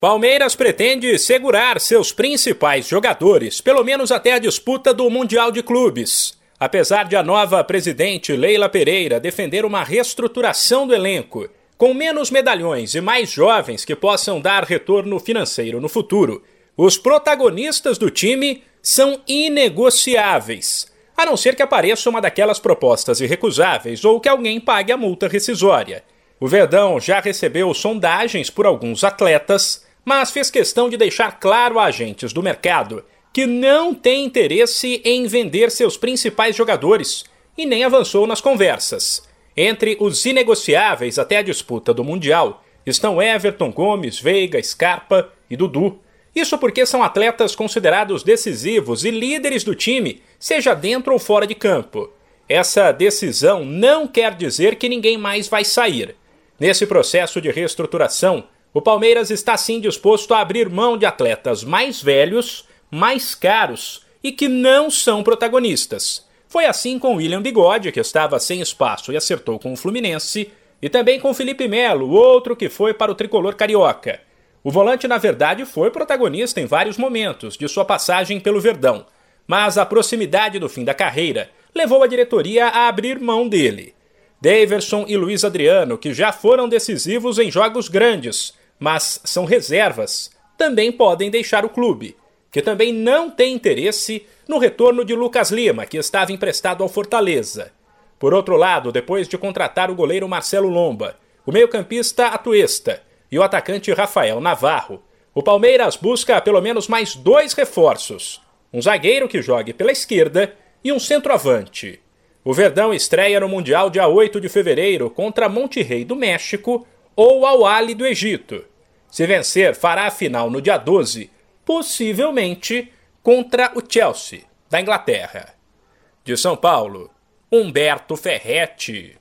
Palmeiras pretende segurar seus principais jogadores, pelo menos até a disputa do Mundial de Clubes. Apesar de a nova presidente Leila Pereira defender uma reestruturação do elenco, com menos medalhões e mais jovens que possam dar retorno financeiro no futuro, os protagonistas do time são inegociáveis, a não ser que apareça uma daquelas propostas irrecusáveis ou que alguém pague a multa rescisória. O Verdão já recebeu sondagens por alguns atletas mas fez questão de deixar claro a agentes do mercado que não tem interesse em vender seus principais jogadores e nem avançou nas conversas. Entre os inegociáveis até a disputa do Mundial estão Everton Gomes, Veiga, Scarpa e Dudu. Isso porque são atletas considerados decisivos e líderes do time, seja dentro ou fora de campo. Essa decisão não quer dizer que ninguém mais vai sair. Nesse processo de reestruturação, o Palmeiras está sim disposto a abrir mão de atletas mais velhos, mais caros e que não são protagonistas. Foi assim com William Bigode, que estava sem espaço e acertou com o Fluminense, e também com Felipe Melo, outro que foi para o tricolor carioca. O volante, na verdade, foi protagonista em vários momentos de sua passagem pelo Verdão, mas a proximidade do fim da carreira levou a diretoria a abrir mão dele. Daverson e Luiz Adriano, que já foram decisivos em jogos grandes, mas são reservas, também podem deixar o clube, que também não tem interesse no retorno de Lucas Lima, que estava emprestado ao Fortaleza. Por outro lado, depois de contratar o goleiro Marcelo Lomba, o meio-campista Atuesta e o atacante Rafael Navarro, o Palmeiras busca pelo menos mais dois reforços: um zagueiro que jogue pela esquerda e um centroavante. O Verdão estreia no Mundial dia 8 de fevereiro contra Monterrey do México ou Al Ali do Egito. Se vencer, fará a final no dia 12, possivelmente contra o Chelsea, da Inglaterra. De São Paulo, Humberto Ferretti.